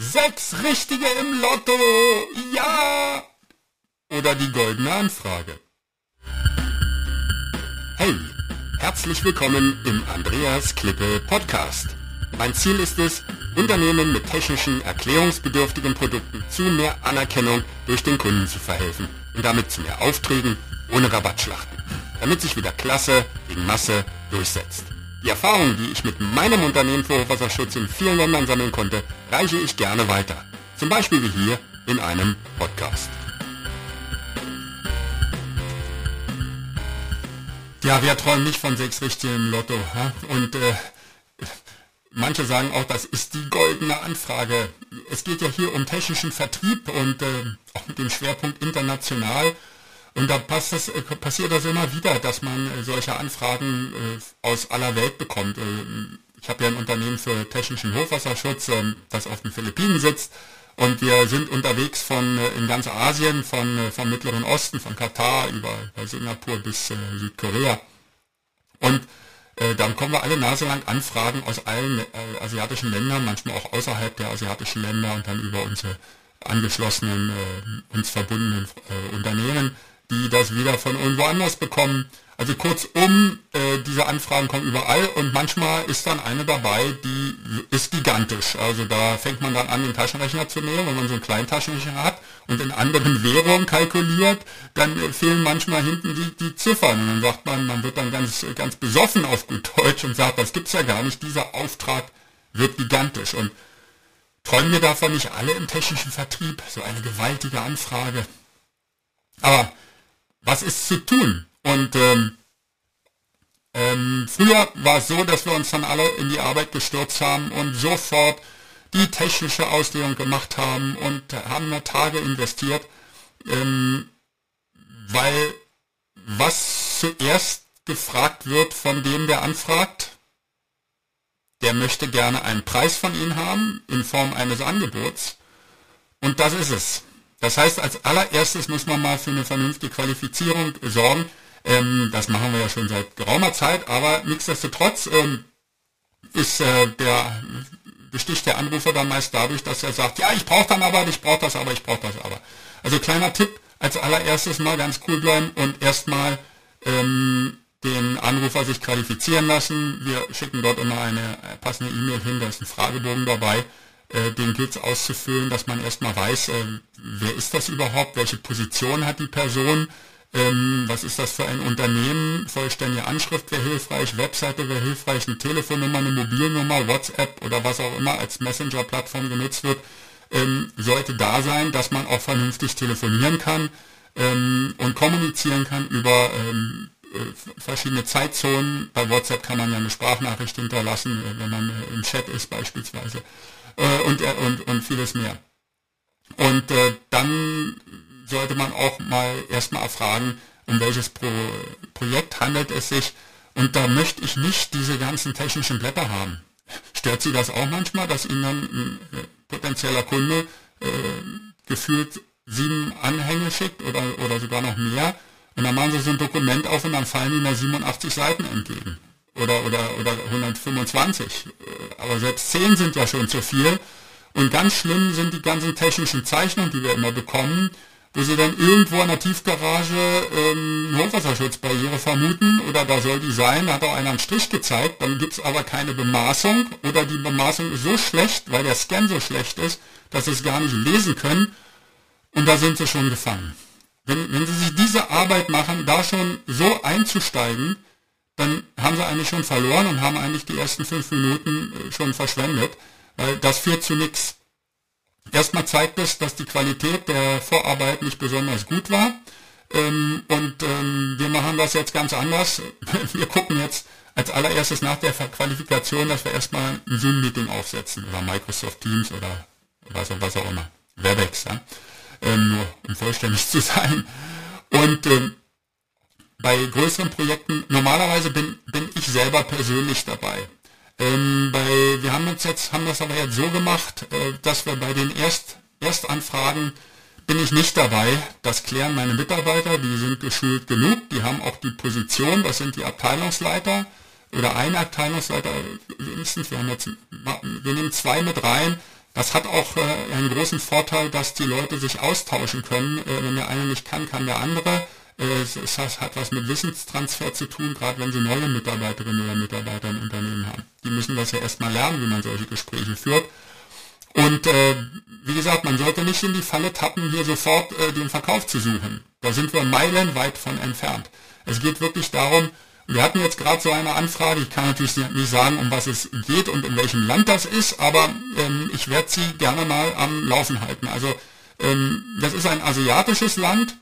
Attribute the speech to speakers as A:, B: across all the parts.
A: Sechs Richtige im Lotto! Ja! Oder die goldene Anfrage. Hey, herzlich willkommen im Andreas Klippe Podcast. Mein Ziel ist es, Unternehmen mit technischen, erklärungsbedürftigen Produkten zu mehr Anerkennung durch den Kunden zu verhelfen und damit zu mehr Aufträgen ohne Rabattschlachten, damit sich wieder Klasse gegen Masse durchsetzt. Die Erfahrungen, die ich mit meinem Unternehmen für Hochwasserschutz in vielen Ländern sammeln konnte, reiche ich gerne weiter. Zum Beispiel wie hier in einem Podcast. Ja, wer träumt nicht von sechs Richtigen Lotto? Ja? Und äh, manche sagen auch, das ist die goldene Anfrage. Es geht ja hier um technischen Vertrieb und äh, auch mit dem Schwerpunkt international. Und da das, äh, passiert das immer wieder, dass man äh, solche Anfragen äh, aus aller Welt bekommt. ich habe ja ein Unternehmen für technischen Hochwasserschutz, ähm, das auf den Philippinen sitzt. Und wir sind unterwegs von in ganz Asien, von vom Mittleren Osten, von Katar über Singapur bis Südkorea. Und äh, dann kommen wir alle Nase lang Anfragen aus allen äh, asiatischen Ländern, manchmal auch außerhalb der asiatischen Länder und dann über unsere angeschlossenen, äh, uns verbundenen äh, Unternehmen die das wieder von irgendwo anders bekommen. Also kurzum, äh, diese Anfragen kommen überall und manchmal ist dann eine dabei, die ist gigantisch. Also da fängt man dann an, den Taschenrechner zu nehmen, wenn man so einen kleinen Taschenrechner hat und in anderen Währungen kalkuliert, dann fehlen manchmal hinten die, die Ziffern. Und dann sagt man, man wird dann ganz, ganz besoffen auf gut Deutsch und sagt, das gibt's ja gar nicht, dieser Auftrag wird gigantisch. Und träumen wir davon nicht alle im technischen Vertrieb? So eine gewaltige Anfrage. Aber was ist zu tun? Und ähm, ähm, früher war es so, dass wir uns dann alle in die Arbeit gestürzt haben und sofort die technische Auslegung gemacht haben und haben da Tage investiert, ähm, weil was zuerst gefragt wird von dem, der anfragt, der möchte gerne einen Preis von Ihnen haben in Form eines Angebots. Und das ist es. Das heißt, als allererstes muss man mal für eine vernünftige Qualifizierung sorgen. Ähm, das machen wir ja schon seit geraumer Zeit, aber nichtsdestotrotz ähm, ist äh, der besticht der Anrufer dann meist dadurch, dass er sagt, ja, ich brauche dann aber, ich brauche das aber, ich brauche das aber. Also kleiner Tipp, als allererstes mal ganz cool bleiben und erstmal ähm, den Anrufer sich qualifizieren lassen. Wir schicken dort immer eine passende E-Mail hin, da ist ein Fragebogen dabei äh, den gilt es auszufüllen, dass man erstmal weiß, äh, wer ist das überhaupt, welche Position hat die Person, ähm, was ist das für ein Unternehmen, vollständige Anschrift wäre hilfreich, Webseite wäre hilfreich, eine Telefonnummer, eine Mobilnummer, WhatsApp oder was auch immer als Messenger-Plattform genutzt wird, ähm, sollte da sein, dass man auch vernünftig telefonieren kann ähm, und kommunizieren kann über ähm, äh, verschiedene Zeitzonen. Bei WhatsApp kann man ja eine Sprachnachricht hinterlassen, äh, wenn man äh, im Chat ist beispielsweise und, und, und vieles mehr. Und äh, dann sollte man auch mal erstmal erfragen, um welches Pro Projekt handelt es sich. Und da möchte ich nicht diese ganzen technischen Blätter haben. Stört Sie das auch manchmal, dass Ihnen dann ein äh, potenzieller Kunde äh, gefühlt sieben Anhänge schickt oder, oder sogar noch mehr? Und dann machen Sie so ein Dokument auf und dann fallen Ihnen da 87 Seiten entgegen oder, oder, oder 125. Äh, aber selbst 10 sind ja schon zu viel. Und ganz schlimm sind die ganzen technischen Zeichnungen, die wir immer bekommen, wo sie dann irgendwo in der Tiefgarage ähm, Hochwasserschutzbarriere vermuten oder da soll die sein, da hat auch einer einen Strich gezeigt, dann gibt es aber keine Bemaßung oder die Bemaßung ist so schlecht, weil der Scan so schlecht ist, dass sie es gar nicht lesen können. Und da sind sie schon gefangen. Wenn, wenn sie sich diese Arbeit machen, da schon so einzusteigen, dann haben sie eigentlich schon verloren und haben eigentlich die ersten fünf Minuten äh, schon verschwendet, das führt zu nichts. Erstmal zeigt es, dass die Qualität der Vorarbeit nicht besonders gut war. Ähm, und ähm, wir machen das jetzt ganz anders. Wir gucken jetzt als allererstes nach der Qualifikation, dass wir erstmal ein Zoom-Meeting aufsetzen oder Microsoft Teams oder was, was auch immer. Webex, ja? ähm, nur um vollständig zu sein. Und ähm, bei größeren Projekten, normalerweise bin, bin ich selber persönlich dabei. Ähm, bei, wir haben uns jetzt, haben das aber jetzt so gemacht, äh, dass wir bei den Erst, Erstanfragen bin ich nicht dabei. Das klären meine Mitarbeiter, die sind geschult genug, die haben auch die Position, das sind die Abteilungsleiter oder ein Abteilungsleiter wenigstens, wir haben jetzt, wir nehmen zwei mit rein, Das hat auch äh, einen großen Vorteil, dass die Leute sich austauschen können. Äh, wenn der eine nicht kann, kann der andere. Äh, es, hat was mit Wissenstransfer zu tun, gerade wenn sie neue Mitarbeiterinnen oder Mitarbeiter im Unternehmen haben. Die müssen das ja erstmal lernen, wie man solche Gespräche führt. Und äh, wie gesagt, man sollte nicht in die Falle tappen, hier sofort äh, den Verkauf zu suchen. Da sind wir meilenweit von entfernt. Es geht wirklich darum, wir hatten jetzt gerade so eine Anfrage, ich kann natürlich nicht sagen, um was es geht und in welchem Land das ist, aber ähm, ich werde sie gerne mal am Laufen halten. Also ähm, das ist ein asiatisches Land,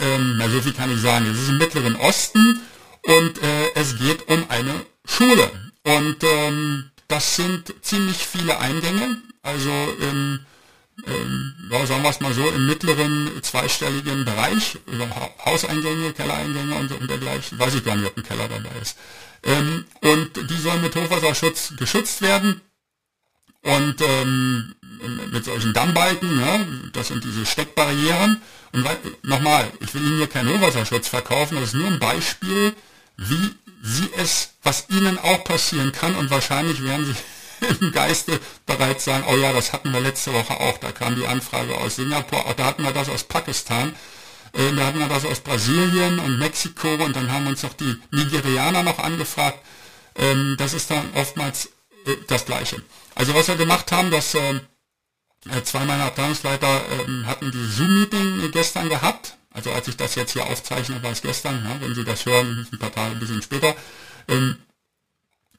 A: ähm, na so viel kann ich sagen, es ist im Mittleren Osten und äh, es geht um eine Schule. Und ähm, das sind ziemlich viele Eingänge, also im ähm, ja, sagen wir es mal so, im mittleren zweistelligen Bereich, über Hauseingänge, Kellereingänge und, und dergleichen, weiß ich gar nicht, ob ein Keller dabei ist. Ähm, und die sollen mit Hochwasserschutz geschützt werden und ähm, mit solchen Dammbalken, ja, das sind diese Steckbarrieren. Und nochmal, ich will Ihnen hier keinen Hochwasserschutz verkaufen, das ist nur ein Beispiel, wie Sie es, was Ihnen auch passieren kann. Und wahrscheinlich werden Sie im Geiste bereits sagen, oh ja, das hatten wir letzte Woche auch, da kam die Anfrage aus Singapur, da hatten wir das aus Pakistan, äh, da hatten wir das aus Brasilien und Mexiko. Und dann haben uns noch die Nigerianer noch angefragt. Ähm, das ist dann oftmals das Gleiche. Also was wir gemacht haben, dass äh, äh zwei meiner Abteilungsleiter ähm, hatten die Zoom-Meeting gestern gehabt. Also als ich das jetzt hier aufzeichne, war es gestern, ja, wenn Sie das hören, ein paar Tage, ein bisschen später. Ähm,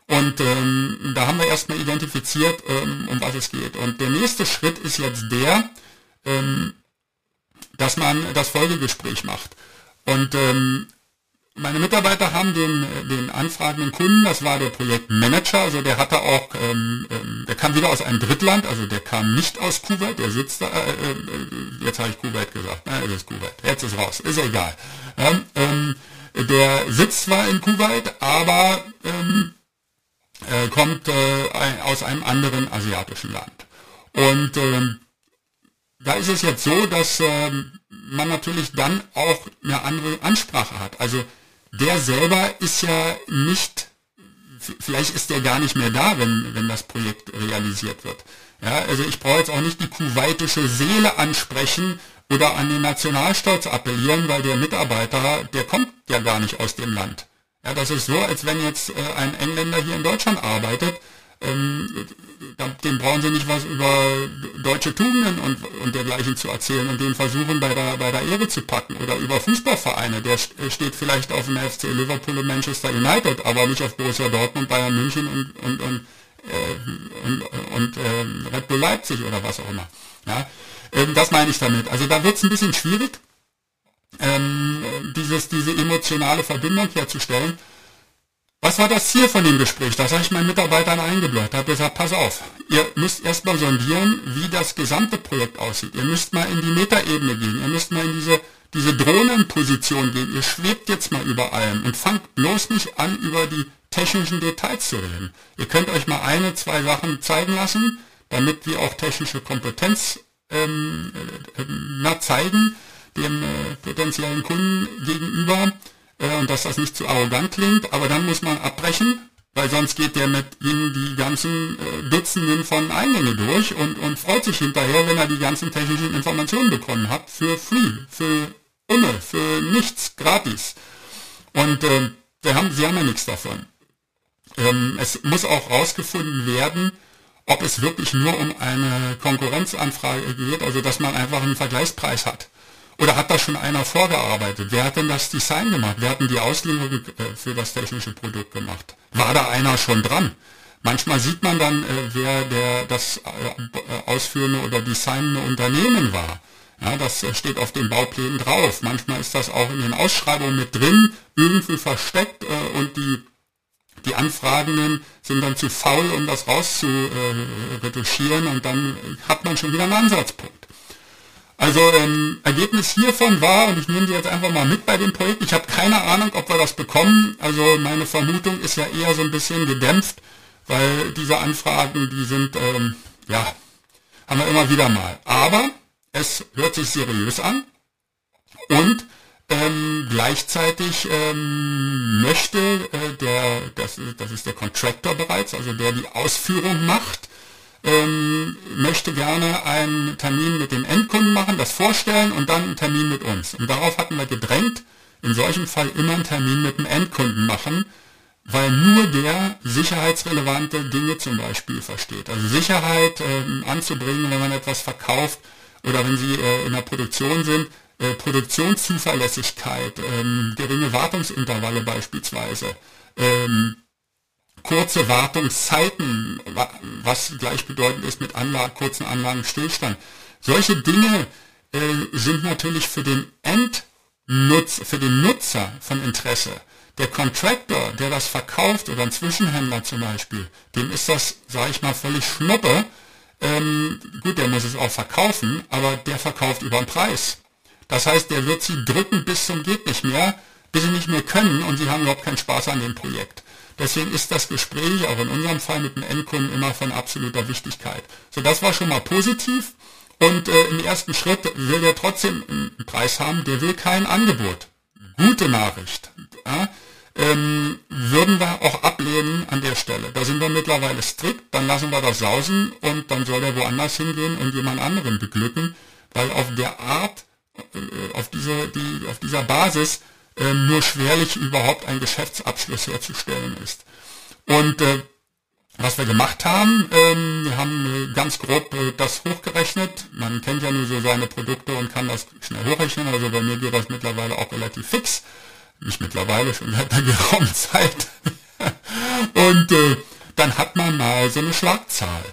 A: und ähm, da haben wir erstmal identifiziert, ähm, um was es geht. Und der nächste Schritt ist jetzt der, ähm, dass man das Folgegespräch macht. Und ähm, meine Mitarbeiter haben den, den anfragenden Kunden, das war der Projektmanager, also der hatte auch, ähm, ähm, der kam wieder aus einem Drittland, also der kam nicht aus Kuwait, der sitzt da, äh, äh, jetzt habe ich Kuwait gesagt, na, es ist Kuwait, jetzt ist raus, ist egal. Ähm, der sitzt zwar in Kuwait, aber ähm, äh, kommt äh, aus einem anderen asiatischen Land. Und ähm, da ist es jetzt so, dass ähm, man natürlich dann auch eine andere Ansprache hat. Also der selber ist ja nicht, vielleicht ist der gar nicht mehr da, wenn, wenn das Projekt realisiert wird. Ja, also ich brauche jetzt auch nicht die kuwaitische Seele ansprechen oder an den Nationalstolz appellieren, weil der Mitarbeiter, der kommt ja gar nicht aus dem Land. Ja, das ist so, als wenn jetzt äh, ein Engländer hier in Deutschland arbeitet, ähm, dem brauchen sie nicht was über deutsche Tugenden und, und dergleichen zu erzählen und den versuchen bei der, bei der Ehre zu packen oder über Fußballvereine. Der äh, steht vielleicht auf dem FC Liverpool und Manchester United, aber nicht auf Borussia Dortmund, Bayern München und, und, und, äh, und, und äh, Red Bull Leipzig oder was auch immer. Ja, ähm, das meine ich damit. Also da wird es ein bisschen schwierig ähm, dieses, diese emotionale Verbindung herzustellen. Was war das Ziel von dem Gespräch? Das habe ich meinen Mitarbeitern eingebläut. habe gesagt, pass auf, ihr müsst erstmal sondieren, wie das gesamte Projekt aussieht. Ihr müsst mal in die Metaebene gehen. Ihr müsst mal in diese, diese Drohnenposition gehen. Ihr schwebt jetzt mal über allem und fangt bloß nicht an, über die technischen Details zu reden. Ihr könnt euch mal eine, zwei Sachen zeigen lassen, damit wir auch technische Kompetenz ähm, äh, na, zeigen dem äh, potenziellen Kunden gegenüber äh, und dass das nicht zu arrogant klingt, aber dann muss man abbrechen, weil sonst geht der mit Ihnen die ganzen äh, Dutzenden von Eingänge durch und, und freut sich hinterher, wenn er die ganzen technischen Informationen bekommen hat, für free, für Umme, für nichts, gratis. Und äh, wir haben, Sie haben ja nichts davon. Ähm, es muss auch rausgefunden werden, ob es wirklich nur um eine Konkurrenzanfrage geht, also dass man einfach einen Vergleichspreis hat. Oder hat da schon einer vorgearbeitet? Wer hat denn das Design gemacht? Wer hat denn die Auslieferung äh, für das technische Produkt gemacht? War da einer schon dran? Manchmal sieht man dann, äh, wer der das äh, ausführende oder designende Unternehmen war. Ja, das steht auf den Bauplänen drauf. Manchmal ist das auch in den Ausschreibungen mit drin, irgendwie versteckt und die, die Anfragenden sind dann zu faul, um das rauszuretuschieren und dann hat man schon wieder einen Ansatzpunkt. Also ähm, Ergebnis hiervon war, und ich nehme Sie jetzt einfach mal mit bei dem Projekt, ich habe keine Ahnung, ob wir das bekommen. Also meine Vermutung ist ja eher so ein bisschen gedämpft, weil diese Anfragen, die sind, ähm, ja, haben wir immer wieder mal. Aber es hört sich seriös an und ähm, gleichzeitig ähm, möchte äh, der, das, das ist der Contractor bereits, also der die Ausführung macht, ähm, möchte gerne einen Termin mit dem Endkunden machen, das vorstellen und dann einen Termin mit uns. Und darauf hatten wir gedrängt, in solchem Fall immer einen Termin mit dem Endkunden machen, weil nur der sicherheitsrelevante Dinge zum Beispiel versteht. Also Sicherheit ähm, anzubringen, wenn man etwas verkauft oder wenn Sie äh, in der Produktion sind, äh, Produktionszuverlässigkeit, ähm, geringe Wartungsintervalle beispielsweise, ähm, kurze Wartungszeiten, was gleichbedeutend ist mit Anlagen, kurzen Anlagenstillstand. Solche Dinge äh, sind natürlich für den Endnutzer, für den Nutzer von Interesse. Der Contractor, der das verkauft oder ein Zwischenhändler zum Beispiel, dem ist das, sage ich mal, völlig schnuppe. Ähm, gut, der muss es auch verkaufen, aber der verkauft über den Preis. Das heißt, der wird sie drücken bis zum geht nicht mehr, bis sie nicht mehr können und sie haben überhaupt keinen Spaß an dem Projekt. Deswegen ist das Gespräch auch in unserem Fall mit dem Endkunden immer von absoluter Wichtigkeit. So, das war schon mal positiv. Und äh, im ersten Schritt will er trotzdem einen Preis haben, der will kein Angebot. Gute Nachricht. Ja? Ähm, würden wir auch ablehnen an der Stelle. Da sind wir mittlerweile strikt, dann lassen wir das sausen und dann soll er woanders hingehen und jemand anderen beglücken, weil auf der Art, äh, auf, dieser, die, auf dieser Basis äh, nur schwerlich überhaupt ein Geschäftsabschluss herzustellen ist. Und äh, was wir gemacht haben, ähm, wir haben äh, ganz grob äh, das hochgerechnet. Man kennt ja nur so seine Produkte und kann das schnell hochrechnen. Also bei mir geht das mittlerweile auch relativ fix. Nicht mittlerweile, schon seit einer geraumen Zeit. und äh, dann hat man mal so eine Schlagzahl.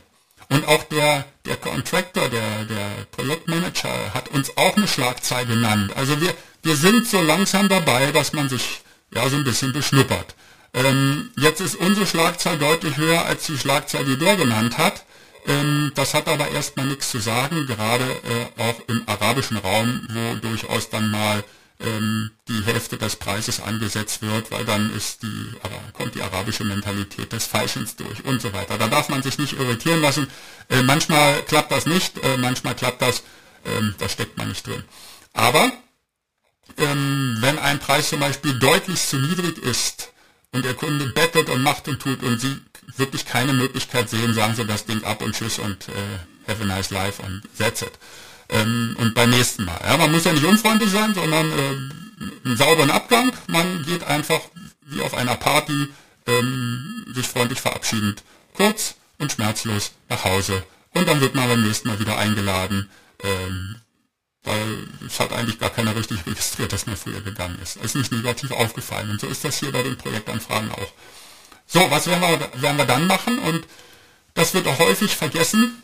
A: Und auch der, der Contractor, der, der Projektmanager hat uns auch eine Schlagzahl genannt. Also wir, wir sind so langsam dabei, dass man sich ja so ein bisschen beschnuppert. Ähm, jetzt ist unsere Schlagzahl deutlich höher als die Schlagzahl, die der genannt hat. Ähm, das hat aber erstmal nichts zu sagen, gerade äh, auch im arabischen Raum, wo durchaus dann mal ähm, die Hälfte des Preises angesetzt wird, weil dann ist die, kommt die arabische Mentalität des Falschens durch und so weiter. Da darf man sich nicht irritieren lassen. Äh, manchmal klappt das nicht, äh, manchmal klappt das, ähm, da steckt man nicht drin. Aber ähm, wenn ein Preis zum Beispiel deutlich zu niedrig ist und der Kunde bettet und macht und tut und Sie wirklich keine Möglichkeit sehen, sagen Sie das Ding ab und tschüss und äh, have a nice life und that's it. Ähm, und beim nächsten Mal. Ja, man muss ja nicht unfreundlich sein, sondern äh, einen sauberen Abgang. Man geht einfach wie auf einer Party ähm, sich freundlich verabschiedend, kurz und schmerzlos nach Hause. Und dann wird man beim nächsten Mal wieder eingeladen. Ähm, weil es hat eigentlich gar keiner richtig registriert, dass man früher gegangen ist. Es ist nicht negativ aufgefallen und so ist das hier bei den Projektanfragen auch. So, was werden wir, werden wir dann machen und das wird auch häufig vergessen.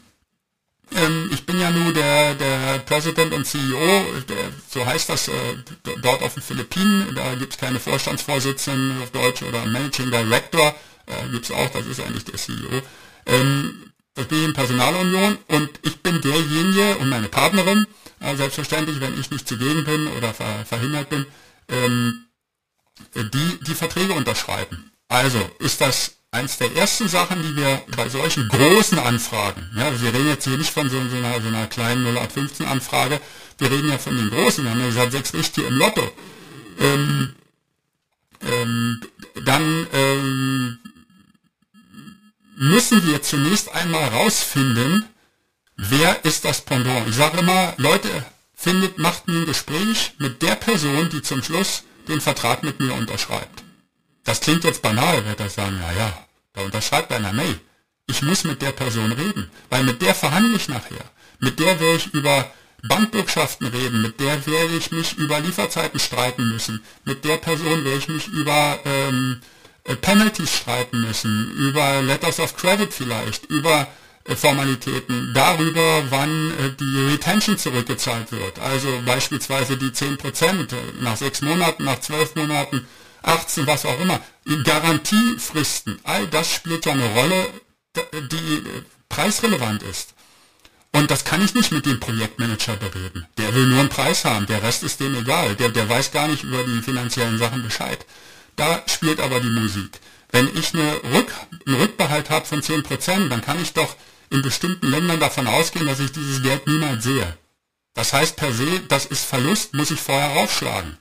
A: Ähm, ich bin ja nur der, der President und CEO, der, so heißt das äh, dort auf den Philippinen, da gibt es keine Vorstandsvorsitzenden auf Deutsch oder Managing Director, äh, gibt es auch, das ist eigentlich der CEO. Ähm, das bin ich in Personalunion und ich bin derjenige und meine Partnerin, äh, selbstverständlich, wenn ich nicht zugegen bin oder ver verhindert bin, ähm, die die Verträge unterschreiben. Also ist das eins der ersten Sachen, die wir bei solchen großen Anfragen, ja, wir reden jetzt hier nicht von so, so, einer, so einer kleinen 0815 Anfrage, wir reden ja von den großen, wir haben ja gesagt, sechs Richtige im Lotto. Ähm, ähm, dann ähm, müssen wir zunächst einmal rausfinden, wer ist das Pendant. Ich sage immer, Leute, findet, macht ein Gespräch mit der Person, die zum Schluss den Vertrag mit mir unterschreibt. Das klingt jetzt banal, wird er sagen, ja, ja, da unterschreibt einer, nee, ich muss mit der Person reden, weil mit der verhandle ich nachher. Mit der werde ich über Bankbürgschaften reden, mit der werde ich mich über Lieferzeiten streiten müssen, mit der Person werde ich mich über ähm, äh, Penalties streiten müssen, über Letters of Credit vielleicht, über Formalitäten, darüber, wann äh, die Retention zurückgezahlt wird. Also beispielsweise die 10% äh, nach sechs Monaten, nach zwölf Monaten, 18, was auch immer. Garantiefristen, all das spielt ja eine Rolle, die preisrelevant ist. Und das kann ich nicht mit dem Projektmanager bereden. Der will nur einen Preis haben, der Rest ist dem egal. Der, der weiß gar nicht über die finanziellen Sachen Bescheid. Da spielt aber die Musik. Wenn ich eine Rück, einen Rückbehalt habe von 10%, dann kann ich doch in bestimmten Ländern davon ausgehen, dass ich dieses Geld niemals sehe. Das heißt per se, das ist Verlust, muss ich vorher raufschlagen.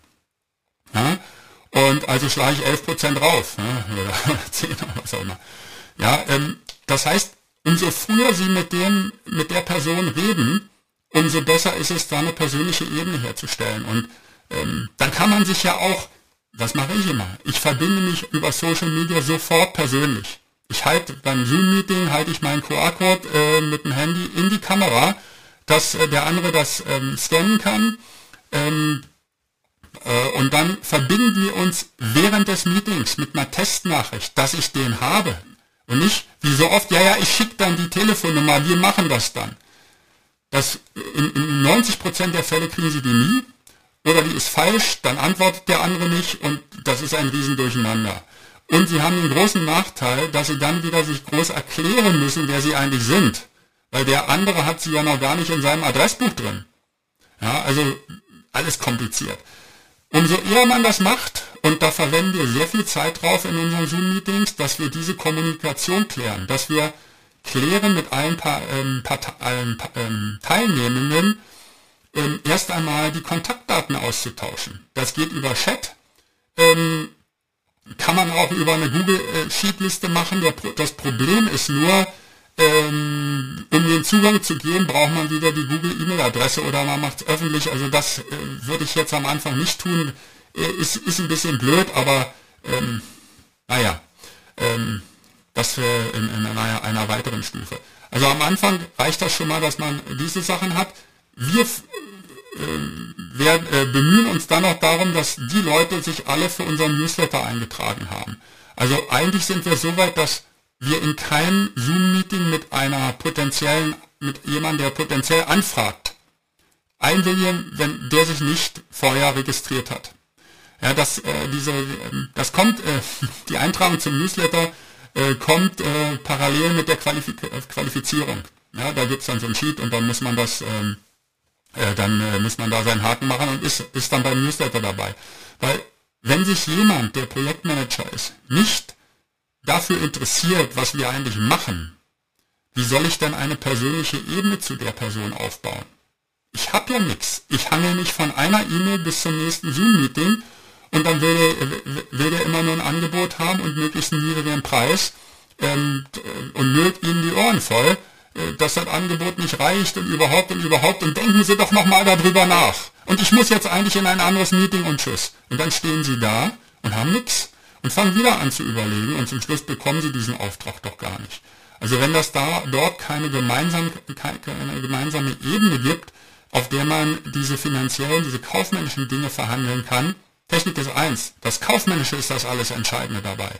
A: Ja? Und also schlage ich 11% rauf. Ja? Oder 10 oder was auch immer. Ja, ähm, das heißt, umso früher Sie mit dem, mit der Person reden, umso besser ist es, da eine persönliche Ebene herzustellen. Und ähm, dann kann man sich ja auch, das mache ich immer, ich verbinde mich über Social Media sofort persönlich. Ich halte beim Zoom-Meeting halte ich meinen QR-Code äh, mit dem Handy in die Kamera, dass äh, der andere das ähm, scannen kann. Ähm, äh, und dann verbinden wir uns während des Meetings mit einer Testnachricht, dass ich den habe. Und nicht, wie so oft, ja, ja, ich schicke dann die Telefonnummer, wir machen das dann. Das, in, in 90% der Fälle kriegen sie die nie. Oder die ist falsch, dann antwortet der andere nicht und das ist ein Riesendurcheinander. Und sie haben den großen Nachteil, dass sie dann wieder sich groß erklären müssen, wer sie eigentlich sind. Weil der andere hat sie ja noch gar nicht in seinem Adressbuch drin. Ja, also alles kompliziert. Umso eher man das macht, und da verwenden wir sehr viel Zeit drauf in unseren Zoom-Meetings, dass wir diese Kommunikation klären, dass wir klären mit allen, pa ähm, allen ähm, Teilnehmenden, ähm, erst einmal die Kontaktdaten auszutauschen. Das geht über Chat, ähm, kann man auch über eine Google äh, Sheet-Liste machen. Das Problem ist nur, ähm, um den Zugang zu gehen, braucht man wieder die Google E-Mail-Adresse oder man macht es öffentlich. Also das äh, würde ich jetzt am Anfang nicht tun. Äh, ist, ist ein bisschen blöd, aber ähm, naja, ähm, das äh, in, in einer, einer weiteren Stufe. Also am Anfang reicht das schon mal, dass man diese Sachen hat. Wir äh, werden, äh, bemühen uns dann auch darum, dass die Leute sich alle für unseren Newsletter eingetragen haben. Also eigentlich sind wir so weit, dass wir in keinem Zoom-Meeting mit einer potenziellen, mit jemandem, der potenziell anfragt, einwilligen, wenn der sich nicht vorher registriert hat. Ja, das, äh, diese, ähm, das kommt, äh, die Eintragung zum Newsletter äh, kommt äh, parallel mit der Qualif Qualifizierung. Ja, da gibt's dann so ein Sheet und dann muss man das, ähm, äh, dann äh, muss man da seinen Haken machen und ist, ist dann beim Newsletter dabei. Weil wenn sich jemand, der Projektmanager ist, nicht dafür interessiert, was wir eigentlich machen, wie soll ich denn eine persönliche Ebene zu der Person aufbauen? Ich habe ja nichts. Ich hangel mich von einer E-Mail bis zum nächsten Zoom-Meeting und dann will er, will er immer nur ein Angebot haben und möglichst einen niedrigen Preis ähm, und müllt ihnen die Ohren voll, dass das Angebot nicht reicht und überhaupt und überhaupt und denken Sie doch nochmal darüber nach. Und ich muss jetzt eigentlich in ein anderes Meeting und tschüss. Und dann stehen Sie da und haben nichts und fangen wieder an zu überlegen und zum Schluss bekommen sie diesen Auftrag doch gar nicht. Also wenn das da dort keine, gemeinsam, keine gemeinsame Ebene gibt, auf der man diese finanziellen, diese kaufmännischen Dinge verhandeln kann, Technik ist eins, das Kaufmännische ist das alles Entscheidende dabei.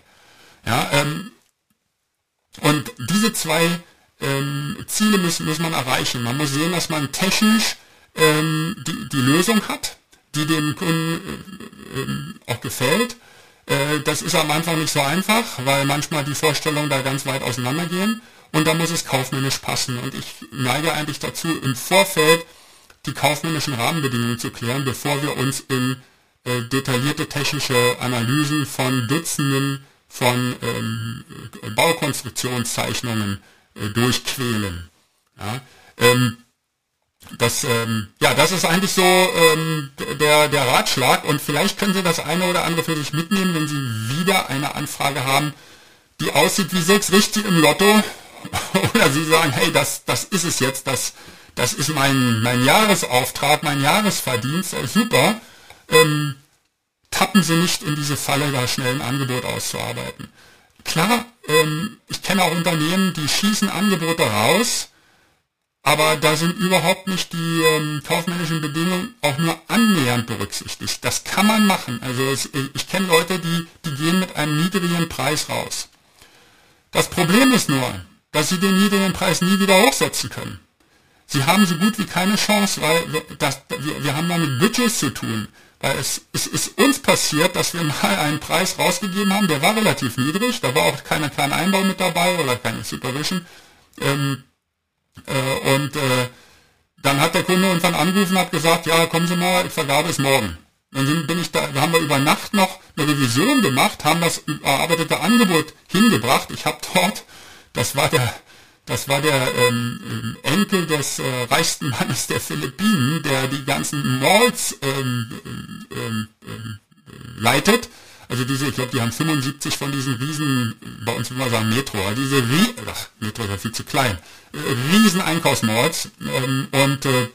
A: Ja, ähm, und diese zwei ähm, Ziele muss, muss man erreichen. Man muss sehen, dass man technisch ähm, die, die Lösung hat, die dem Kunden äh, äh, auch gefällt äh, das ist am Anfang nicht so einfach, weil manchmal die Vorstellungen da ganz weit auseinandergehen und da muss es kaufmännisch passen. Und ich neige eigentlich dazu, im Vorfeld die kaufmännischen Rahmenbedingungen zu klären, bevor wir uns in äh, detaillierte technische Analysen von Dutzenden von ähm, Baukonstruktionszeichnungen äh, durchquälen. Ja? Ähm, das, ähm, ja, das ist eigentlich so ähm, der, der Ratschlag und vielleicht können Sie das eine oder andere für sich mitnehmen, wenn Sie wieder eine Anfrage haben, die aussieht wie sechs richtig im Lotto oder Sie sagen, hey, das, das ist es jetzt, das, das ist mein, mein Jahresauftrag, mein Jahresverdienst, äh, super, ähm, tappen Sie nicht in diese Falle, da schnell ein Angebot auszuarbeiten. Klar, ähm, ich kenne auch Unternehmen, die schießen Angebote raus, aber da sind überhaupt nicht die ähm, kaufmännischen Bedingungen auch nur annähernd berücksichtigt. Das kann man machen. Also es, ich kenne Leute, die, die gehen mit einem niedrigen Preis raus. Das Problem ist nur, dass sie den niedrigen Preis nie wieder hochsetzen können. Sie haben so gut wie keine Chance, weil das, wir, wir haben da mit Budgets zu tun. Weil es, es ist uns passiert, dass wir mal einen Preis rausgegeben haben, der war relativ niedrig, da war auch keiner kleine Einbau mit dabei oder keine Supervision. Ähm, äh, und äh, dann hat der Kunde uns dann angerufen und hat gesagt, ja, kommen Sie mal, vergabe es morgen. Dann sind, bin ich da, da haben wir über Nacht noch eine Revision gemacht, haben das überarbeitete Angebot hingebracht. Ich habe dort, das war der, das war der ähm, Enkel des äh, reichsten Mannes der Philippinen, der die ganzen Malls ähm, ähm, ähm, leitet. Also diese, ich glaube, die haben 75 von diesen riesen, bei uns immer sagen Metro, diese Rie ach, Metro ist ja viel zu klein, äh, riesen Einkaufsmalls ähm, und äh,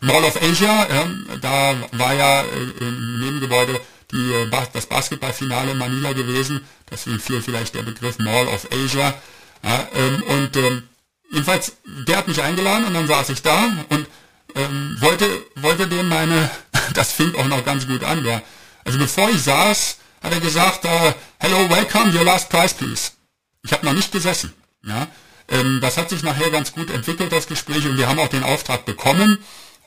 A: Mall of Asia, äh, da war ja äh, im Nebengebäude die, äh, das Basketballfinale in Manila gewesen, deswegen fiel vielleicht der Begriff Mall of Asia. Ja, ähm, und ähm, jedenfalls, der hat mich eingeladen und dann saß ich da und ähm, wollte, wollte dem meine, das fing auch noch ganz gut an, ja. Also bevor ich saß, hat er gesagt, uh, hello, welcome, your last prize, please. Ich habe noch nicht gesessen. Ja. Ähm, das hat sich nachher ganz gut entwickelt, das Gespräch, und wir haben auch den Auftrag bekommen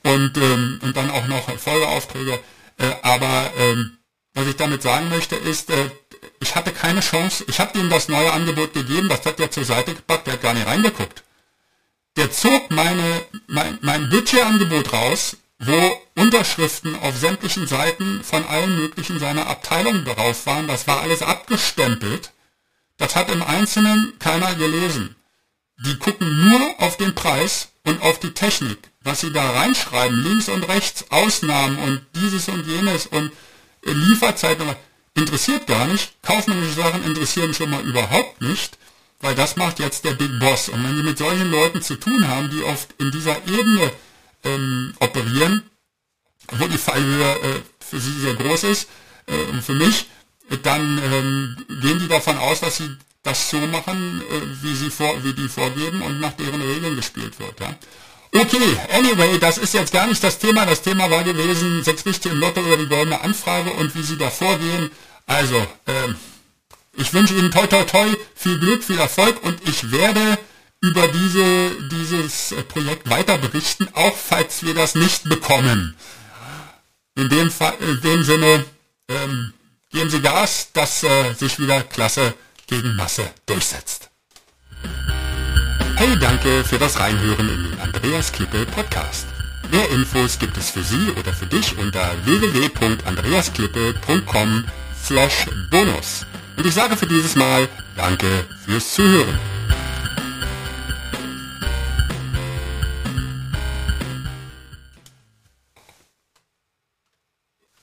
A: und, ähm, und dann auch noch Folgeaufträge. Äh, aber ähm, was ich damit sagen möchte, ist, äh, ich hatte keine Chance. Ich habe ihm das neue Angebot gegeben, das hat er zur Seite gepackt, der hat gar nicht reingeguckt. Der zog meine, mein, mein Budgetangebot raus, wo Unterschriften auf sämtlichen Seiten von allen möglichen seiner Abteilungen drauf waren. Das war alles abgestempelt. Das hat im Einzelnen keiner gelesen. Die gucken nur auf den Preis und auf die Technik. Was sie da reinschreiben, links und rechts, Ausnahmen und dieses und jenes und Lieferzeiten, interessiert gar nicht. Kaufmännische Sachen interessieren schon mal überhaupt nicht, weil das macht jetzt der Big Boss. Und wenn Sie mit solchen Leuten zu tun haben, die oft in dieser Ebene ähm, operieren, wo die Fallhöhe äh, für sie sehr groß ist äh, und für mich, dann ähm, gehen die davon aus, dass sie das so machen, äh, wie sie vor, wie die vorgeben und nach deren Regeln gespielt wird. Ja. Okay, anyway, das ist jetzt gar nicht das Thema. Das Thema war gewesen, sechs Richtige im Lotto über die goldene Anfrage und wie sie da vorgehen. Also, ähm, ich wünsche Ihnen toi toi toi, viel Glück, viel Erfolg und ich werde über diese, dieses Projekt weiter berichten, auch falls wir das nicht bekommen. In dem, Fall, in dem Sinne, ähm, geben Sie Gas, dass äh, sich wieder Klasse gegen Masse durchsetzt. Hey, danke für das Reinhören in den Andreas Klippe Podcast. Mehr Infos gibt es für Sie oder für dich unter www.andreasklippe.com slash bonus. Und ich sage für dieses Mal Danke fürs Zuhören.